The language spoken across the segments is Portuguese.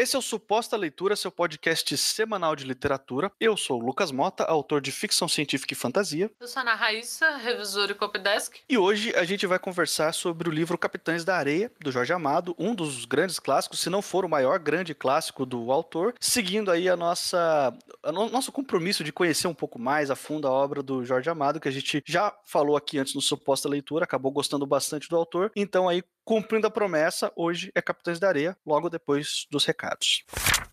Esse é o Suposta Leitura, seu podcast semanal de literatura. Eu sou o Lucas Mota, autor de ficção científica e fantasia. Eu sou a Ana Raíssa, revisora e copydesk. E hoje a gente vai conversar sobre o livro Capitães da Areia, do Jorge Amado, um dos grandes clássicos, se não for o maior grande clássico do autor, seguindo aí a nossa, a no, nosso compromisso de conhecer um pouco mais a fundo a obra do Jorge Amado, que a gente já falou aqui antes no Suposta Leitura, acabou gostando bastante do autor. Então aí cumprindo a promessa, hoje é Capitães da Areia, logo depois dos recados.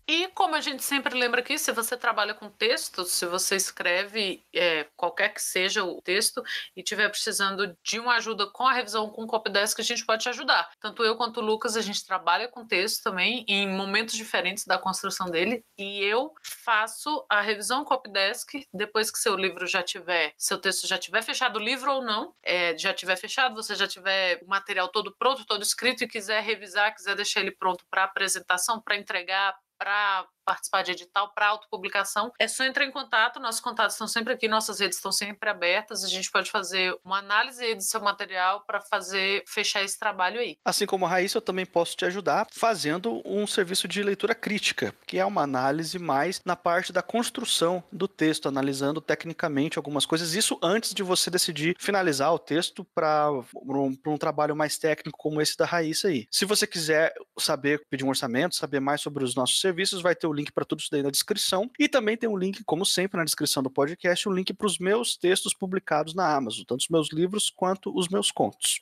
E como a gente sempre lembra aqui, se você trabalha com texto, se você escreve é, qualquer que seja o texto e estiver precisando de uma ajuda com a revisão com o Copydesk, a gente pode te ajudar. Tanto eu quanto o Lucas, a gente trabalha com texto também em momentos diferentes da construção dele. E eu faço a revisão Copydesk depois que seu livro já tiver, seu texto já tiver fechado, o livro ou não, é, já tiver fechado, você já tiver o material todo pronto, todo escrito e quiser revisar, quiser deixar ele pronto para apresentação, para entregar para participar de edital para autopublicação, é só entrar em contato. Nossos contatos estão sempre aqui, nossas redes estão sempre abertas. A gente pode fazer uma análise do seu material para fazer fechar esse trabalho aí. Assim como a Raíssa, eu também posso te ajudar fazendo um serviço de leitura crítica, que é uma análise mais na parte da construção do texto, analisando tecnicamente algumas coisas. Isso antes de você decidir finalizar o texto para um, um trabalho mais técnico como esse da Raíssa aí. Se você quiser saber, pedir um orçamento, saber mais sobre os nossos serviços, vai ter o link para tudo isso daí na descrição. E também tem um link, como sempre, na descrição do podcast, um link para os meus textos publicados na Amazon, tanto os meus livros quanto os meus contos.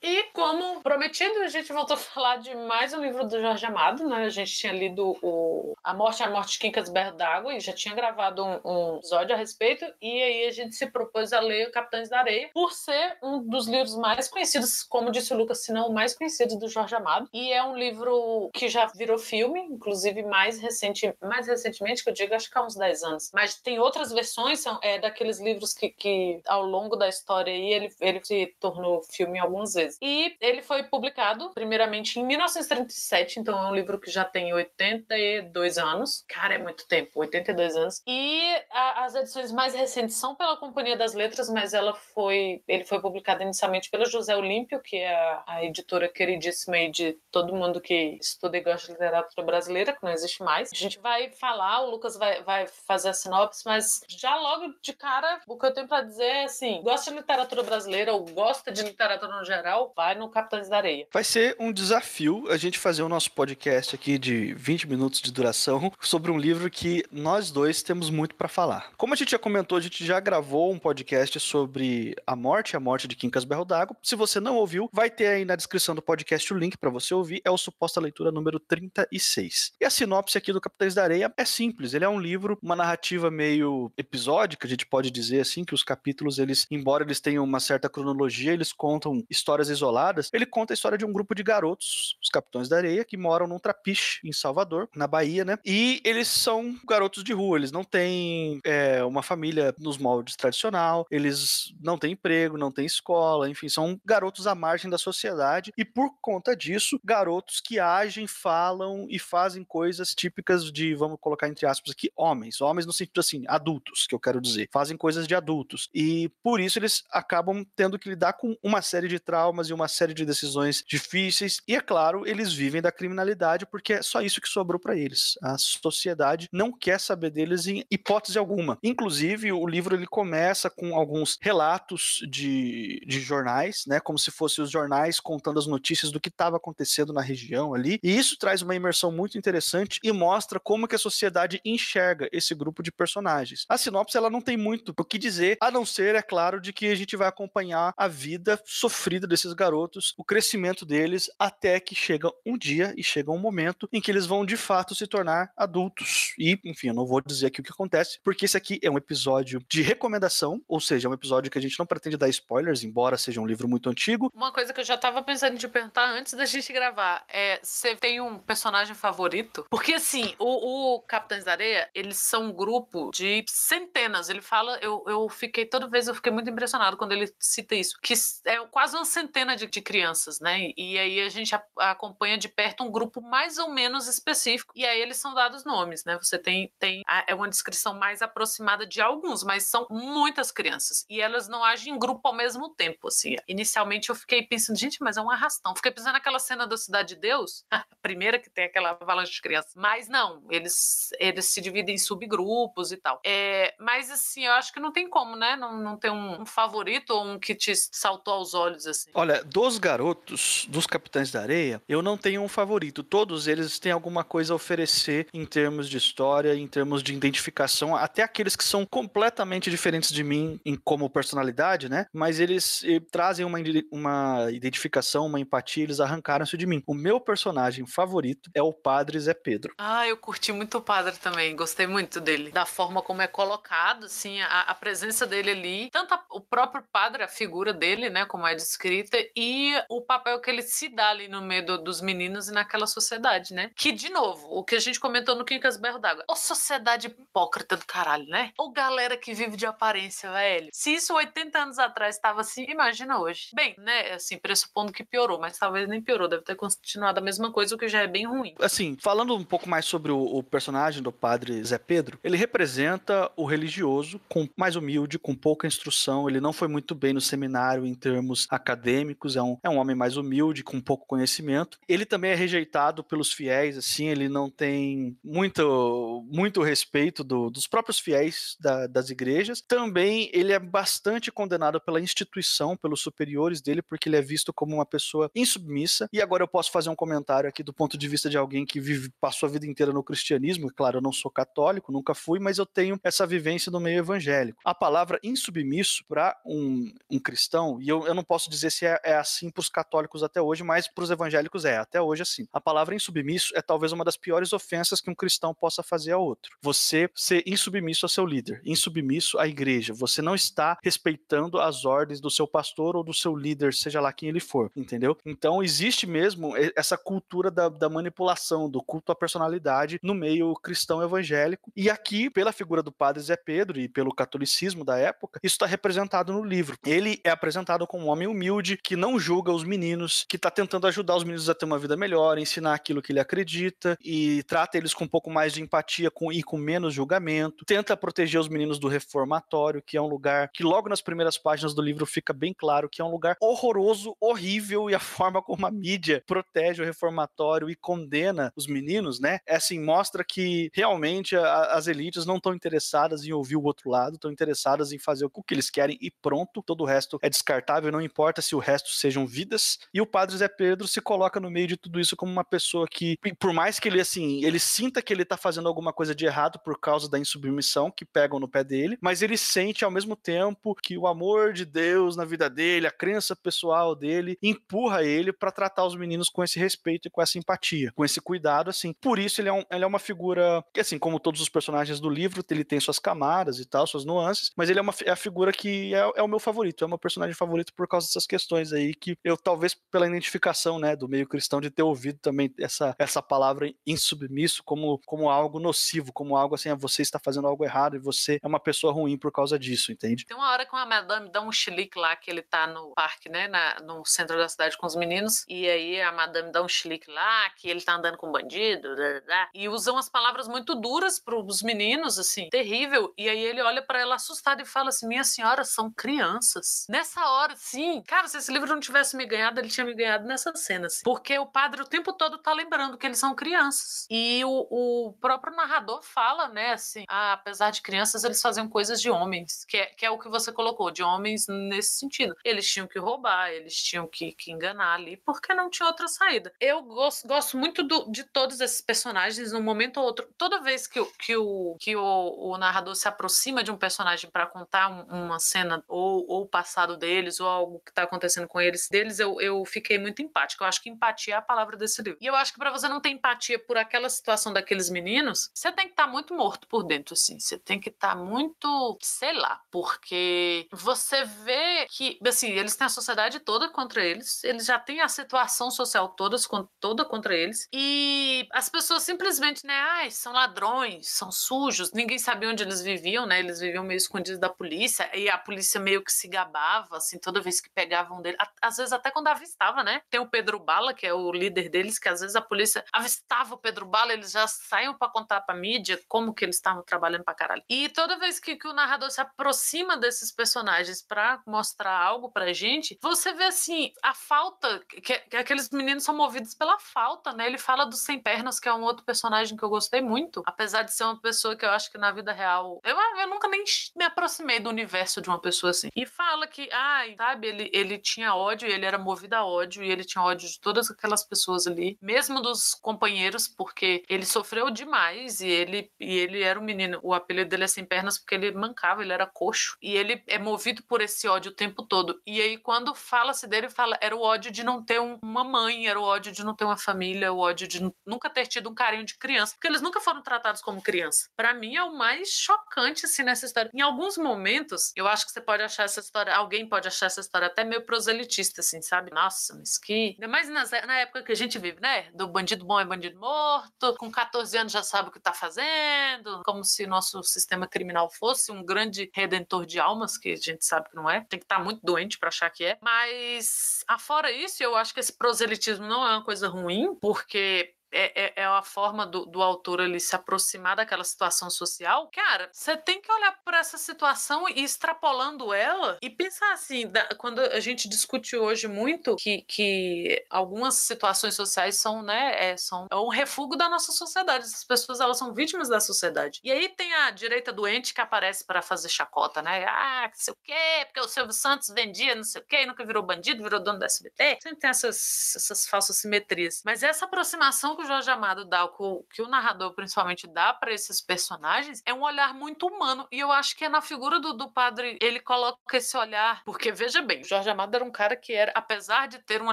E como prometido, a gente voltou a falar de mais um livro do Jorge Amado, né? A gente tinha lido o A Morte, a Morte de Quincas Berro d'Água e já tinha gravado um, um, episódio a respeito. E aí a gente se propôs a ler Capitães da Areia, por ser um dos livros mais conhecidos, como disse o Lucas, se não o mais conhecido do Jorge Amado. E é um livro que já virou filme, inclusive mais, recente, mais recentemente, que eu digo, acho que há uns 10 anos. Mas tem outras versões, são é, daqueles livros que, que ao longo da história aí ele, ele se tornou filme algumas vezes. E ele foi publicado, primeiramente, em 1937, então é um livro que já tem 82 anos. Cara, é muito tempo, 82 anos. E a, as edições mais recentes são pela Companhia das Letras, mas ela foi, ele foi publicado inicialmente pela José Olímpio, que é a, a editora queridíssima aí de todo mundo que estuda e gosta de literatura brasileira, que não existe mais. A gente vai falar, o Lucas vai, vai fazer a sinopse, mas já logo de cara, o que eu tenho para dizer é assim: gosta de literatura brasileira ou gosta de literatura no geral, vai no Capitães da Areia. Vai ser um desafio a gente fazer o nosso podcast aqui de 20 minutos de duração sobre um livro que nós dois temos muito para falar. Como a gente já comentou, a gente já gravou um podcast sobre a morte, a morte de Quincas Berro d'Água. Se você não ouviu, vai ter aí na descrição do podcast o link para você ouvir. É o Suposta Leitura número 36. E a sinopse aqui do Capitães da Areia é simples. Ele é um livro, uma narrativa meio episódica, a gente pode dizer assim, que os capítulos, eles, embora eles tenham uma certa cronologia, eles contam histórias histórias isoladas, ele conta a história de um grupo de garotos, os Capitães da Areia, que moram num trapiche em Salvador, na Bahia, né? E eles são garotos de rua, eles não têm é, uma família nos moldes tradicional, eles não têm emprego, não têm escola, enfim, são garotos à margem da sociedade e por conta disso, garotos que agem, falam e fazem coisas típicas de, vamos colocar entre aspas aqui, homens, homens no sentido assim, adultos, que eu quero dizer, fazem coisas de adultos. E por isso eles acabam tendo que lidar com uma série de traumas e uma série de decisões difíceis. E é claro, eles vivem da criminalidade porque é só isso que sobrou para eles. A sociedade não quer saber deles em hipótese alguma. Inclusive, o livro ele começa com alguns relatos de, de jornais, né, como se fossem os jornais contando as notícias do que estava acontecendo na região ali. E isso traz uma imersão muito interessante e mostra como que a sociedade enxerga esse grupo de personagens. A sinopse ela não tem muito o que dizer, a não ser, é claro, de que a gente vai acompanhar a vida sofrida desses esses garotos, o crescimento deles, até que chega um dia e chega um momento em que eles vão de fato se tornar adultos. E, enfim, eu não vou dizer aqui o que acontece, porque esse aqui é um episódio de recomendação, ou seja, é um episódio que a gente não pretende dar spoilers, embora seja um livro muito antigo. Uma coisa que eu já tava pensando te perguntar antes da gente gravar é: você tem um personagem favorito? Porque, assim, o, o Capitães da Areia, eles são um grupo de centenas. Ele fala, eu, eu fiquei, toda vez eu fiquei muito impressionado quando ele cita isso, que é quase uma centena de de crianças, né? E aí a gente acompanha de perto um grupo mais ou menos específico, e aí eles são dados nomes, né? Você tem, tem é uma descrição mais aproximada de alguns, mas são muitas crianças, e elas não agem em grupo ao mesmo tempo, assim. Inicialmente eu fiquei pensando, gente, mas é um arrastão. Fiquei pensando naquela cena da Cidade de Deus, a primeira que tem aquela avalanche de crianças, mas não, eles, eles se dividem em subgrupos e tal. É, mas assim, eu acho que não tem como, né? Não, não tem um, um favorito ou um que te saltou aos olhos, assim. Olha, dos garotos, dos Capitães da Areia, eu não tenho um favorito. Todos eles têm alguma coisa a oferecer em termos de história, em termos de identificação, até aqueles que são completamente diferentes de mim em como personalidade, né? Mas eles eh, trazem uma, uma identificação, uma empatia, eles arrancaram isso de mim. O meu personagem favorito é o Padre Zé Pedro. Ah, eu curti muito o Padre também, gostei muito dele. Da forma como é colocado, assim, a, a presença dele ali, tanto a, o próprio Padre, a figura dele, né, como é descrita, e o papel que ele se dá ali no meio do, dos meninos e naquela sociedade, né? Que, de novo, o que a gente comentou no Quincas Berro d'Água, ô sociedade hipócrita do caralho, né? Ou galera que vive de aparência, velho. Se isso 80 anos atrás estava assim, imagina hoje. Bem, né, assim, pressupondo que piorou, mas talvez nem piorou, deve ter continuado a mesma coisa, o que já é bem ruim. Assim, falando um pouco mais sobre o, o personagem do padre Zé Pedro, ele representa o religioso com mais humilde, com pouca instrução, ele não foi muito bem no seminário em termos acadêmicos, é um, é um homem mais humilde, com pouco conhecimento. Ele também é rejeitado pelos fiéis, assim, ele não tem muito, muito respeito do, dos próprios fiéis da, das igrejas. Também ele é bastante condenado pela instituição, pelos superiores dele, porque ele é visto como uma pessoa insubmissa. E agora eu posso fazer um comentário aqui do ponto de vista de alguém que vive, passou a vida inteira no cristianismo. Claro, eu não sou católico, nunca fui, mas eu tenho essa vivência no meio evangélico. A palavra insubmisso para um, um cristão, e eu, eu não posso dizer se é, é assim para os católicos até hoje, mas para os evangélicos é, até hoje assim. A palavra insubmisso é talvez uma das piores ofensas que um cristão possa fazer a outro. Você ser insubmisso ao seu líder, insubmisso à igreja. Você não está respeitando as ordens do seu pastor ou do seu líder, seja lá quem ele for, entendeu? Então existe mesmo essa cultura da, da manipulação, do culto à personalidade no meio cristão evangélico. E aqui, pela figura do padre Zé Pedro e pelo catolicismo da época, isso está representado no livro. Ele é apresentado como um homem humilde que não julga os meninos, que está tentando ajudar os meninos a ter uma vida melhor, ensinar aquilo que ele acredita e trata eles com um pouco mais de empatia com, e com menos julgamento. Tenta proteger os meninos do reformatório, que é um lugar que logo nas primeiras páginas do livro fica bem claro que é um lugar horroroso, horrível e a forma como a mídia protege o reformatório e condena os meninos, né? É assim, mostra que realmente a, as elites não estão interessadas em ouvir o outro lado, estão interessadas em fazer o que eles querem e pronto. Todo o resto é descartável, não importa se o resto sejam vidas. E o padre Zé Pedro se coloca no meio de tudo isso como uma pessoa que, por mais que ele assim, ele sinta que ele tá fazendo alguma coisa de errado por causa da insubmissão que pegam no pé dele, mas ele sente ao mesmo tempo que o amor de Deus na vida dele, a crença pessoal dele, empurra ele para tratar os meninos com esse respeito e com essa empatia, com esse cuidado, assim. Por isso ele é, um, ele é uma figura que, assim, como todos os personagens do livro, ele tem suas camadas e tal, suas nuances, mas ele é, uma, é a figura que é, é o meu favorito, é o meu personagem favorito por causa dessas questões aí que eu, talvez pela identificação, né, do meio cristão, de ter ouvido também essa, essa palavra insubmisso como, como algo nocivo, como algo assim, ah, você está fazendo algo errado e você é uma pessoa ruim por causa disso, entende? Tem uma hora que uma madame dá um chilique lá, que ele tá no parque, né, na, no centro da cidade com os meninos, e aí a madame dá um chilique lá, que ele tá andando com bandido, blá, blá, e usam as palavras muito duras pros meninos, assim, terrível, e aí ele olha para ela assustado e fala assim, minha senhora, são crianças. Nessa hora, sim, cara, se esse livro não tivesse me ganhado, ele tinha me ganhado nessa cena, assim, porque o padre o tempo todo tá lembrando que eles são crianças, e o, o próprio narrador fala, né, assim, ah, apesar de crianças, eles faziam coisas de homens, que é, que é o que você colocou, de homens nesse sentido. Eles tinham que roubar, eles tinham que, que enganar ali, porque não tinha outra saída. Eu gosto, gosto muito do, de todos esses personagens, num momento ou outro. Toda vez que, que, o, que o, o narrador se aproxima de um personagem para contar um, uma cena ou, ou o passado deles, ou algo que tá acontecendo com eles, deles, eu, eu fiquei muito empática. Eu acho que empatia é a palavra desse livro. E eu acho que para você não ter empatia por aquela situação daqueles meninos, você tem que estar tá muito morto por dentro, assim. Você tem que estar tá muito, sei lá, porque você vê que, assim, eles têm a sociedade toda contra eles, eles já têm a situação social todas, toda contra eles, e as pessoas simplesmente, né, ai, são ladrões, são sujos, ninguém sabia onde eles viviam, né, eles viviam meio escondidos da polícia, e a polícia meio que se gabava, assim, toda vez que pegavam dele, às vezes até quando avistava, né? Tem o Pedro Bala, que é o líder deles, que às vezes a polícia avistava o Pedro Bala, eles já saíam para contar pra mídia como que eles estavam trabalhando pra caralho. E toda vez que, que o narrador se aproxima desses personagens para mostrar algo pra gente, você vê assim, a falta, que, que aqueles meninos são movidos pela falta, né? Ele fala dos Sem Pernas, que é um outro personagem que eu gostei muito, apesar de ser uma pessoa que eu acho que na vida real. Eu, eu nunca nem me aproximei do universo de uma pessoa assim. E fala que, ai, sabe, ele, ele tinha ódio, ele era movido a ódio, e ele tinha ódio de todas aquelas pessoas ali, mesmo dos companheiros, porque ele sofreu demais e ele, e ele era um menino. O apelido dele é sem pernas porque ele mancava, ele era coxo. E ele é movido por esse ódio o tempo todo. E aí, quando fala-se dele, fala, era o ódio de não ter um, uma mãe, era o ódio de não ter uma família, o ódio de nunca ter tido um carinho de criança, porque eles nunca foram tratados como criança. Para mim é o mais chocante assim nessa história. Em alguns momentos, eu acho que você pode achar essa história, alguém pode achar essa história até meio proselitista assim, sabe? Nossa, mas que, ainda mais nas, na época que a gente vive, né? Do bandido bom é bandido morto, com 14 anos já sabe o que tá fazendo, como se nosso sistema criminal fosse um grande redentor de almas, que a gente sabe que não é. Tem que estar tá muito doente para achar que é. Mas afora isso, eu acho que esse proselitismo não é uma coisa ruim, porque é, é, é a forma do, do autor ali se aproximar daquela situação social, cara, você tem que olhar para essa situação e extrapolando ela e pensar assim, da, quando a gente discute hoje muito que, que algumas situações sociais são, né, é, são é um refúgio da nossa sociedade. Essas pessoas, elas são vítimas da sociedade. E aí tem a direita doente que aparece para fazer chacota, né? Ah, não sei o quê, porque o Silvio Santos vendia não sei o quê, nunca virou bandido, virou dono da SBT. Sempre tem essas, essas falsas simetrias. Mas essa aproximação que o Jorge Amado dá, o que o narrador principalmente dá para esses personagens, é um olhar muito humano. E eu acho que é na figura do, do padre, ele coloca esse olhar. Porque, veja bem, o Jorge Amado era um cara que era, apesar de ter uma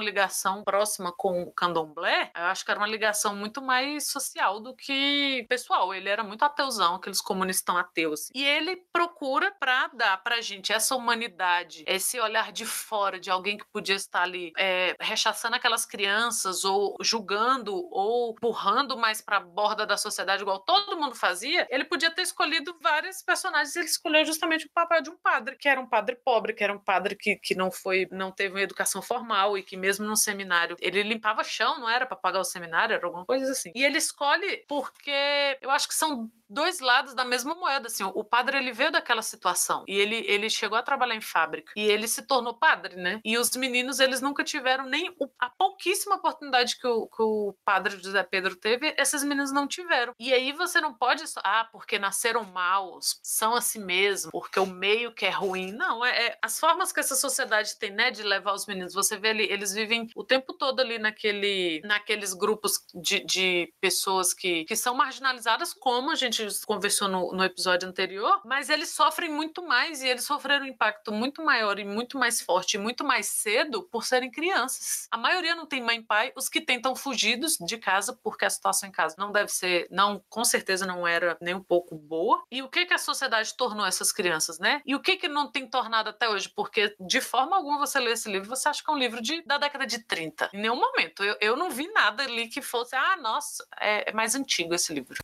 ligação próxima com o candomblé, eu acho que era uma ligação muito mais social do que pessoal. Ele era muito ateuzão, aqueles comunistas ateus. E ele procura para dar pra gente essa humanidade, esse olhar de fora de alguém que podia estar ali é, rechaçando aquelas crianças ou julgando ou empurrando mais para a borda da sociedade, igual todo mundo fazia, ele podia ter escolhido vários personagens. Ele escolheu justamente o papel de um padre, que era um padre pobre, que era um padre que, que não foi, não teve uma educação formal e que mesmo no seminário ele limpava chão, não era para pagar o seminário, era alguma coisa assim. E ele escolhe porque eu acho que são dois lados da mesma moeda, assim, o padre ele veio daquela situação e ele, ele chegou a trabalhar em fábrica e ele se tornou padre, né? E os meninos, eles nunca tiveram nem o, a pouquíssima oportunidade que o, que o padre José Pedro teve, esses meninos não tiveram. E aí você não pode, ah, porque nasceram maus, são assim mesmo, porque o meio que é ruim. Não, é, é as formas que essa sociedade tem, né, de levar os meninos. Você vê ali, eles vivem o tempo todo ali naquele, naqueles grupos de, de pessoas que, que são marginalizadas, como a gente gente conversou no, no episódio anterior, mas eles sofrem muito mais e eles sofreram um impacto muito maior e muito mais forte e muito mais cedo por serem crianças. A maioria não tem mãe e pai, os que tentam fugidos de casa porque a situação em casa não deve ser, não, com certeza não era nem um pouco boa. E o que que a sociedade tornou essas crianças, né? E o que que não tem tornado até hoje? Porque de forma alguma você lê esse livro, você acha que é um livro de, da década de 30. Em nenhum momento. Eu, eu não vi nada ali que fosse, ah, nossa, é, é mais antigo esse livro.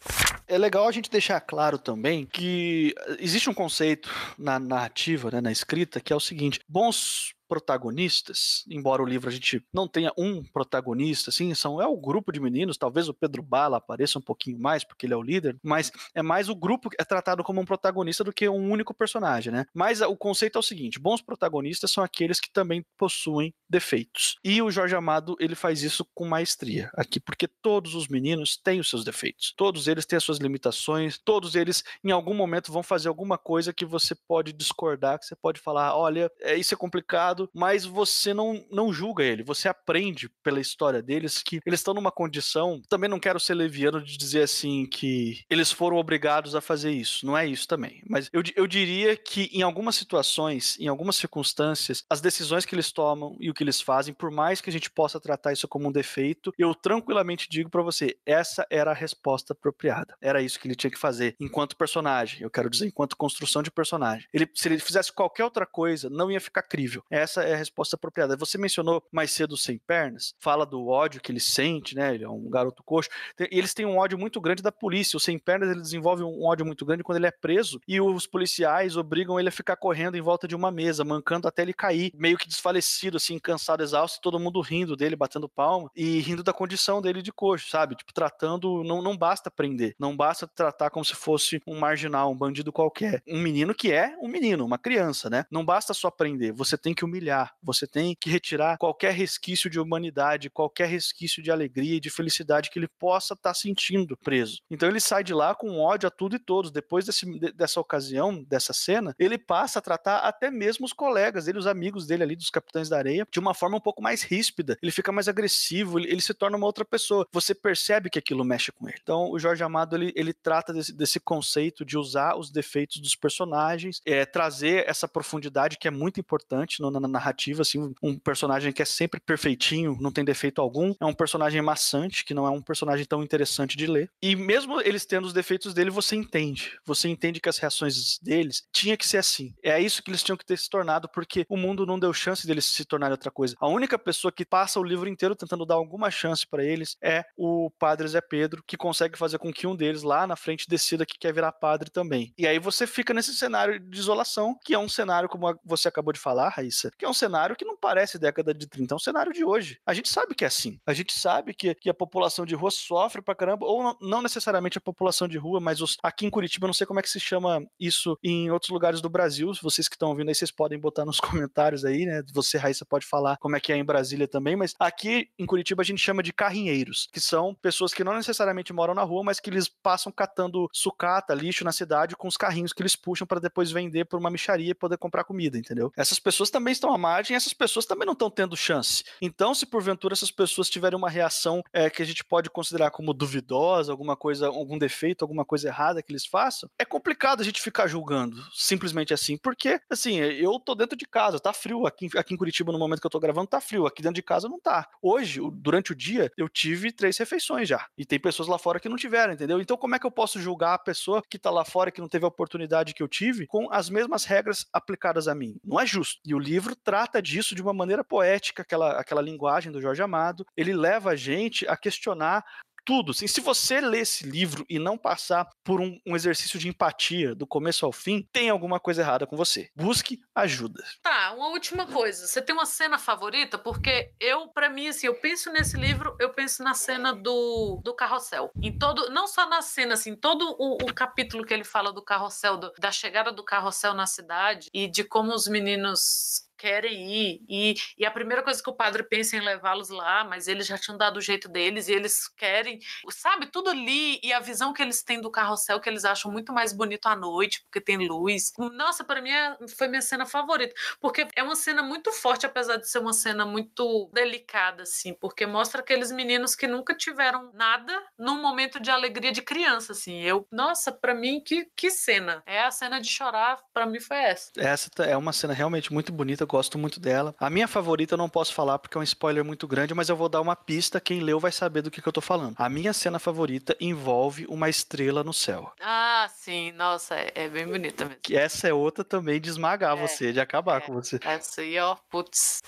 É legal a gente deixar claro também que existe um conceito na narrativa, né, na escrita, que é o seguinte: bons protagonistas, embora o livro a gente não tenha um protagonista, assim, são é o grupo de meninos, talvez o Pedro Bala apareça um pouquinho mais porque ele é o líder, mas é mais o grupo que é tratado como um protagonista do que um único personagem, né? Mas o conceito é o seguinte, bons protagonistas são aqueles que também possuem defeitos. E o Jorge Amado, ele faz isso com maestria aqui, porque todos os meninos têm os seus defeitos. Todos eles têm as suas limitações, todos eles em algum momento vão fazer alguma coisa que você pode discordar, que você pode falar, olha, é, isso é complicado, errado, mas você não, não julga ele, você aprende pela história deles que eles estão numa condição. Também não quero ser leviano de dizer assim que eles foram obrigados a fazer isso, não é isso também. Mas eu, eu diria que em algumas situações, em algumas circunstâncias, as decisões que eles tomam e o que eles fazem, por mais que a gente possa tratar isso como um defeito, eu tranquilamente digo para você, essa era a resposta apropriada. Era isso que ele tinha que fazer enquanto personagem, eu quero dizer, enquanto construção de personagem. Ele, se ele fizesse qualquer outra coisa, não ia ficar crível. Essa essa é a resposta apropriada. Você mencionou mais cedo sem pernas, fala do ódio que ele sente, né? Ele é um garoto coxo. E eles têm um ódio muito grande da polícia. O sem pernas ele desenvolve um ódio muito grande quando ele é preso e os policiais obrigam ele a ficar correndo em volta de uma mesa, mancando até ele cair, meio que desfalecido, assim, cansado, exausto, todo mundo rindo dele, batendo palma e rindo da condição dele de coxo, sabe? Tipo, tratando. Não, não basta prender, não basta tratar como se fosse um marginal, um bandido qualquer. Um menino que é um menino, uma criança, né? Não basta só prender, você tem que humilhar, você tem que retirar qualquer resquício de humanidade, qualquer resquício de alegria e de felicidade que ele possa estar tá sentindo preso. Então ele sai de lá com ódio a tudo e todos. Depois desse, dessa ocasião, dessa cena, ele passa a tratar até mesmo os colegas dele, os amigos dele ali, dos Capitães da Areia, de uma forma um pouco mais ríspida. Ele fica mais agressivo, ele, ele se torna uma outra pessoa. Você percebe que aquilo mexe com ele. Então o Jorge Amado ele, ele trata desse, desse conceito de usar os defeitos dos personagens, é, trazer essa profundidade que é muito importante no, na narrativa, assim, um personagem que é sempre perfeitinho, não tem defeito algum, é um personagem maçante, que não é um personagem tão interessante de ler. E mesmo eles tendo os defeitos dele, você entende. Você entende que as reações deles tinha que ser assim. É isso que eles tinham que ter se tornado, porque o mundo não deu chance deles se tornarem outra coisa. A única pessoa que passa o livro inteiro tentando dar alguma chance para eles é o padre Zé Pedro, que consegue fazer com que um deles lá na frente decida que quer virar padre também. E aí você fica nesse cenário de isolação, que é um cenário, como você acabou de falar, Raíssa, que é um cenário que não parece década de 30, é um cenário de hoje. A gente sabe que é assim. A gente sabe que, que a população de rua sofre pra caramba, ou não, não necessariamente a população de rua, mas os, aqui em Curitiba, não sei como é que se chama isso em outros lugares do Brasil. Vocês que estão ouvindo aí, vocês podem botar nos comentários aí, né? Você, Raíssa, pode falar como é que é em Brasília também, mas aqui em Curitiba a gente chama de carrinheiros, que são pessoas que não necessariamente moram na rua, mas que eles passam catando sucata, lixo na cidade com os carrinhos que eles puxam para depois vender por uma micharia e poder comprar comida, entendeu? Essas pessoas também estão à margem, essas pessoas também não estão tendo chance. Então, se porventura essas pessoas tiverem uma reação é, que a gente pode considerar como duvidosa, alguma coisa, algum defeito, alguma coisa errada que eles façam, é complicado a gente ficar julgando simplesmente assim, porque assim, eu tô dentro de casa, tá frio aqui, aqui em Curitiba no momento que eu tô gravando tá frio, aqui dentro de casa não tá. Hoje, durante o dia, eu tive três refeições já, e tem pessoas lá fora que não tiveram, entendeu? Então, como é que eu posso julgar a pessoa que tá lá fora que não teve a oportunidade que eu tive com as mesmas regras aplicadas a mim? Não é justo. E o livro trata disso de uma maneira poética, aquela, aquela linguagem do Jorge Amado, ele leva a gente a questionar tudo. Assim, se você ler esse livro e não passar por um, um, exercício de empatia do começo ao fim, tem alguma coisa errada com você. Busque ajuda. Tá, uma última coisa. Você tem uma cena favorita? Porque eu, para mim, assim, eu penso nesse livro, eu penso na cena do, do carrossel. Em todo, não só na cena, assim, todo o, o capítulo que ele fala do carrossel, do, da chegada do carrossel na cidade e de como os meninos querem ir. E, e a primeira coisa que o padre pensa em levá-los lá, mas eles já tinham dado o jeito deles e eles querem, sabe, tudo ali e a visão que eles têm do carrossel que eles acham muito mais bonito à noite, porque tem luz. Nossa, para mim é, foi minha cena favorita, porque é uma cena muito forte, apesar de ser uma cena muito delicada, assim, porque mostra aqueles meninos que nunca tiveram nada num momento de alegria de criança, assim. Eu, nossa, para mim, que, que cena. É a cena de chorar, para mim foi essa. Essa é uma cena realmente muito bonita gosto muito dela. A minha favorita eu não posso falar porque é um spoiler muito grande, mas eu vou dar uma pista. Quem leu vai saber do que, que eu tô falando. A minha cena favorita envolve uma estrela no céu. Ah, sim. Nossa, é, é bem bonita mesmo. Que essa é outra também de esmagar é, você, de acabar é, com você. Essa aí, ó, putz.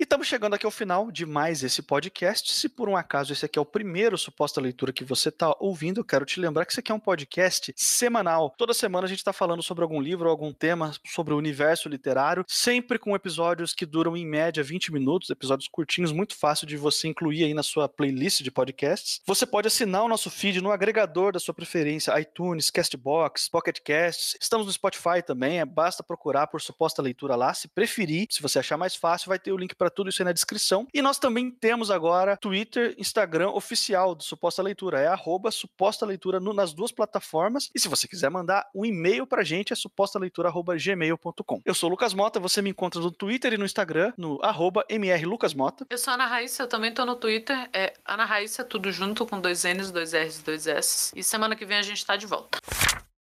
E estamos chegando aqui ao final de mais esse podcast. Se por um acaso esse aqui é o primeiro suposta leitura que você está ouvindo, eu quero te lembrar que esse aqui é um podcast semanal. Toda semana a gente está falando sobre algum livro algum tema sobre o universo literário, sempre com episódios episódios que duram em média 20 minutos, episódios curtinhos, muito fácil de você incluir aí na sua playlist de podcasts. Você pode assinar o nosso feed no agregador da sua preferência, iTunes, Castbox, Pocket Casts. Estamos no Spotify também, é, basta procurar por suposta leitura lá, se preferir. Se você achar mais fácil, vai ter o link para tudo isso aí na descrição. E nós também temos agora Twitter, Instagram oficial do Suposta Leitura, é arroba suposta leitura no, nas duas plataformas. E se você quiser mandar um e-mail pra gente, é supostaleitura.gmail.com. Eu sou o Lucas Mota, você me encontra no Twitter e no Instagram, no arroba mrlucasmota. Eu sou Ana Raíssa, eu também tô no Twitter, é Ana Raíssa, tudo junto, com dois N's, dois R's dois S. E semana que vem a gente tá de volta.